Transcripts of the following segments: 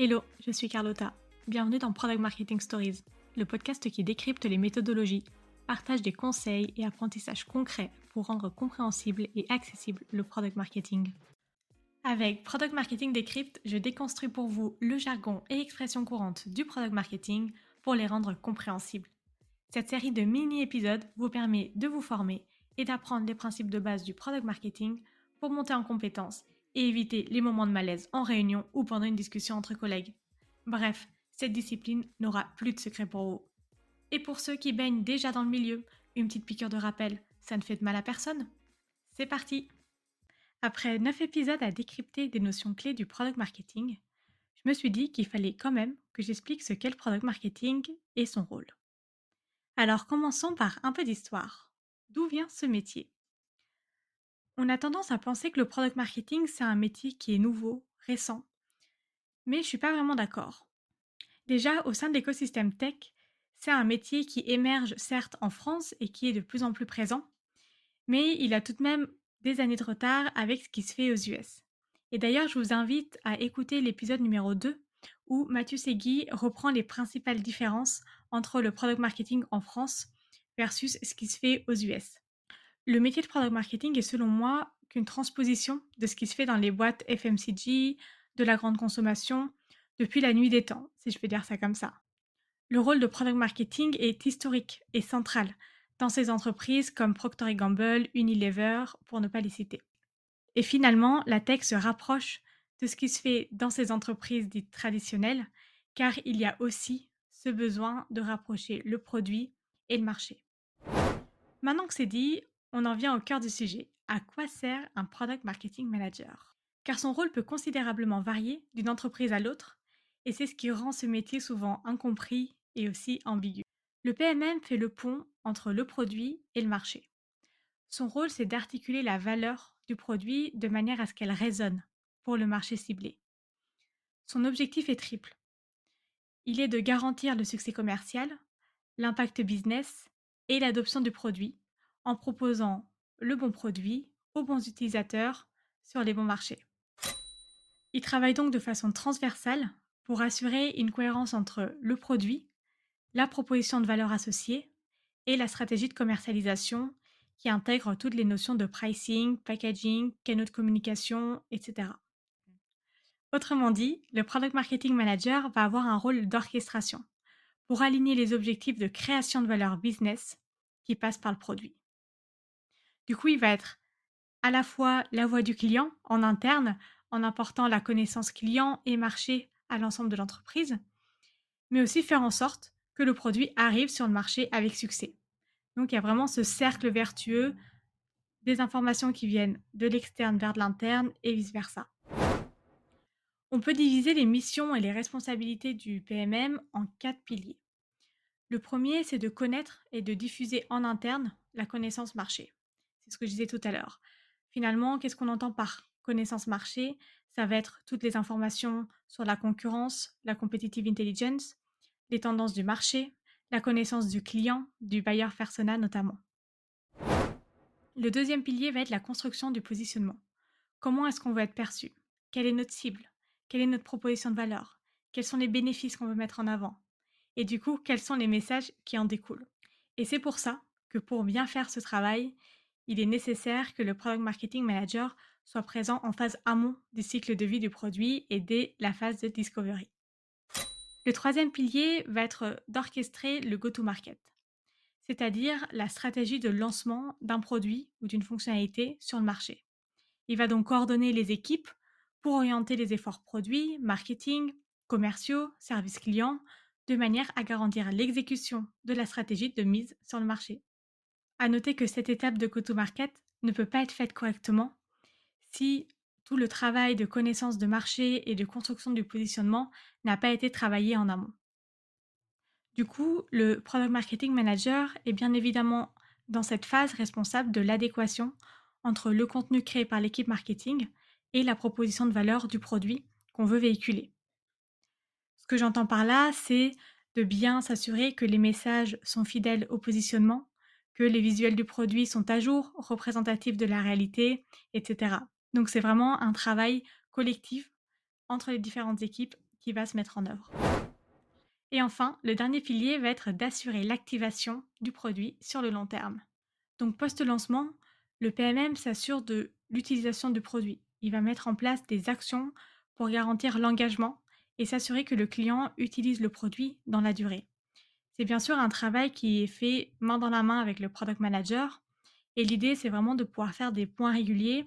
Hello, je suis Carlotta. Bienvenue dans Product Marketing Stories, le podcast qui décrypte les méthodologies, partage des conseils et apprentissages concrets pour rendre compréhensible et accessible le product marketing. Avec Product Marketing Decrypt, je déconstruis pour vous le jargon et expressions courantes du product marketing pour les rendre compréhensibles. Cette série de mini-épisodes vous permet de vous former et d'apprendre les principes de base du product marketing pour monter en compétences et éviter les moments de malaise en réunion ou pendant une discussion entre collègues. Bref, cette discipline n'aura plus de secret pour vous. Et pour ceux qui baignent déjà dans le milieu, une petite piqûre de rappel, ça ne fait de mal à personne. C'est parti Après 9 épisodes à décrypter des notions clés du product marketing, je me suis dit qu'il fallait quand même que j'explique ce qu'est le product marketing et son rôle. Alors commençons par un peu d'histoire. D'où vient ce métier? On a tendance à penser que le product marketing, c'est un métier qui est nouveau, récent. Mais je ne suis pas vraiment d'accord. Déjà, au sein de l'écosystème tech, c'est un métier qui émerge certes en France et qui est de plus en plus présent, mais il a tout de même des années de retard avec ce qui se fait aux US. Et d'ailleurs, je vous invite à écouter l'épisode numéro 2 où Mathieu Segui reprend les principales différences entre le product marketing en France versus ce qui se fait aux US. Le métier de product marketing est selon moi qu'une transposition de ce qui se fait dans les boîtes FMCG, de la grande consommation, depuis la nuit des temps, si je peux dire ça comme ça. Le rôle de product marketing est historique et central dans ces entreprises comme Procter Gamble, Unilever, pour ne pas les citer. Et finalement, la tech se rapproche de ce qui se fait dans ces entreprises dites traditionnelles, car il y a aussi ce besoin de rapprocher le produit et le marché. Maintenant que c'est dit, on en vient au cœur du sujet. À quoi sert un Product Marketing Manager? Car son rôle peut considérablement varier d'une entreprise à l'autre, et c'est ce qui rend ce métier souvent incompris et aussi ambigu. Le PMM fait le pont entre le produit et le marché. Son rôle, c'est d'articuler la valeur du produit de manière à ce qu'elle résonne pour le marché ciblé. Son objectif est triple. Il est de garantir le succès commercial, l'impact business et l'adoption du produit en proposant le bon produit aux bons utilisateurs sur les bons marchés. Il travaille donc de façon transversale pour assurer une cohérence entre le produit, la proposition de valeur associée et la stratégie de commercialisation qui intègre toutes les notions de pricing, packaging, canaux de communication, etc. Autrement dit, le Product Marketing Manager va avoir un rôle d'orchestration pour aligner les objectifs de création de valeur business qui passent par le produit. Du coup, il va être à la fois la voix du client en interne, en apportant la connaissance client et marché à l'ensemble de l'entreprise, mais aussi faire en sorte que le produit arrive sur le marché avec succès. Donc il y a vraiment ce cercle vertueux des informations qui viennent de l'externe vers de l'interne et vice-versa. On peut diviser les missions et les responsabilités du PMM en quatre piliers. Le premier, c'est de connaître et de diffuser en interne la connaissance marché. Ce que je disais tout à l'heure. Finalement, qu'est-ce qu'on entend par connaissance marché? Ça va être toutes les informations sur la concurrence, la competitive intelligence, les tendances du marché, la connaissance du client, du buyer persona notamment. Le deuxième pilier va être la construction du positionnement. Comment est-ce qu'on veut être perçu? Quelle est notre cible? Quelle est notre proposition de valeur? Quels sont les bénéfices qu'on veut mettre en avant? Et du coup, quels sont les messages qui en découlent? Et c'est pour ça que pour bien faire ce travail, il est nécessaire que le Product Marketing Manager soit présent en phase amont du cycle de vie du produit et dès la phase de discovery. Le troisième pilier va être d'orchestrer le go-to-market, c'est-à-dire la stratégie de lancement d'un produit ou d'une fonctionnalité sur le marché. Il va donc coordonner les équipes pour orienter les efforts produits, marketing, commerciaux, services clients, de manière à garantir l'exécution de la stratégie de mise sur le marché. À noter que cette étape de go-to-market ne peut pas être faite correctement si tout le travail de connaissance de marché et de construction du positionnement n'a pas été travaillé en amont. Du coup, le Product Marketing Manager est bien évidemment dans cette phase responsable de l'adéquation entre le contenu créé par l'équipe marketing et la proposition de valeur du produit qu'on veut véhiculer. Ce que j'entends par là, c'est de bien s'assurer que les messages sont fidèles au positionnement, que les visuels du produit sont à jour, représentatifs de la réalité, etc. Donc c'est vraiment un travail collectif entre les différentes équipes qui va se mettre en œuvre. Et enfin, le dernier pilier va être d'assurer l'activation du produit sur le long terme. Donc post-lancement, le PMM s'assure de l'utilisation du produit. Il va mettre en place des actions pour garantir l'engagement et s'assurer que le client utilise le produit dans la durée. C'est bien sûr un travail qui est fait main dans la main avec le product manager et l'idée c'est vraiment de pouvoir faire des points réguliers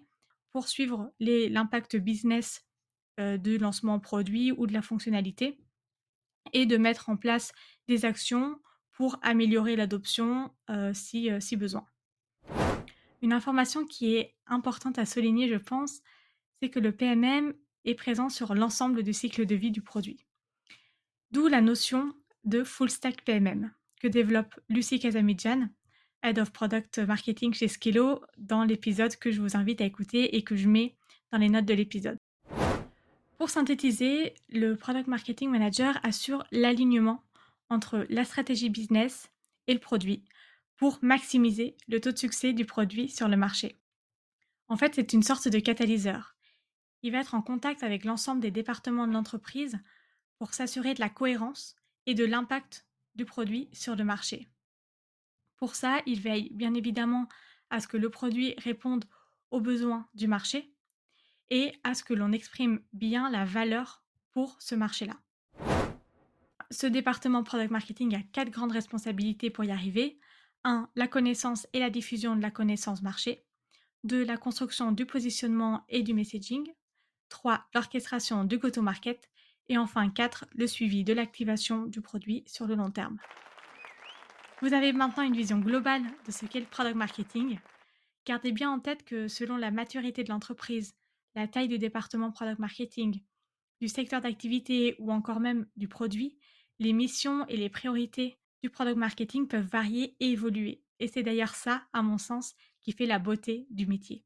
pour suivre l'impact business euh, de lancement produit ou de la fonctionnalité et de mettre en place des actions pour améliorer l'adoption euh, si, euh, si besoin. Une information qui est importante à souligner, je pense, c'est que le PMM est présent sur l'ensemble du cycle de vie du produit. D'où la notion de full stack PMM que développe Lucie Casamidjan, Head of Product Marketing chez Skillo, dans l'épisode que je vous invite à écouter et que je mets dans les notes de l'épisode. Pour synthétiser, le Product Marketing Manager assure l'alignement entre la stratégie business et le produit pour maximiser le taux de succès du produit sur le marché. En fait, c'est une sorte de catalyseur. Il va être en contact avec l'ensemble des départements de l'entreprise pour s'assurer de la cohérence et de l'impact du produit sur le marché. Pour ça, il veille bien évidemment à ce que le produit réponde aux besoins du marché et à ce que l'on exprime bien la valeur pour ce marché-là. Ce département Product Marketing a quatre grandes responsabilités pour y arriver. 1. La connaissance et la diffusion de la connaissance marché. 2. La construction du positionnement et du messaging. 3. L'orchestration du go-to-market. Et enfin 4. Le suivi de l'activation du produit sur le long terme. Vous avez maintenant une vision globale de ce qu'est le product marketing. Gardez bien en tête que selon la maturité de l'entreprise, la taille du département product marketing, du secteur d'activité ou encore même du produit, les missions et les priorités du product marketing peuvent varier et évoluer. Et c'est d'ailleurs ça, à mon sens, qui fait la beauté du métier.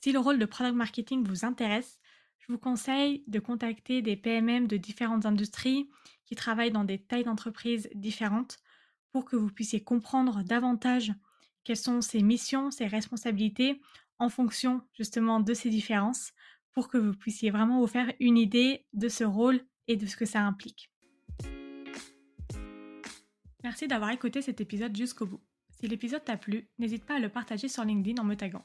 Si le rôle de product marketing vous intéresse, je vous conseille de contacter des PMM de différentes industries qui travaillent dans des tailles d'entreprises différentes pour que vous puissiez comprendre davantage quelles sont ces missions, ces responsabilités en fonction justement de ces différences pour que vous puissiez vraiment vous faire une idée de ce rôle et de ce que ça implique. Merci d'avoir écouté cet épisode jusqu'au bout. Si l'épisode t'a plu, n'hésite pas à le partager sur LinkedIn en me taguant.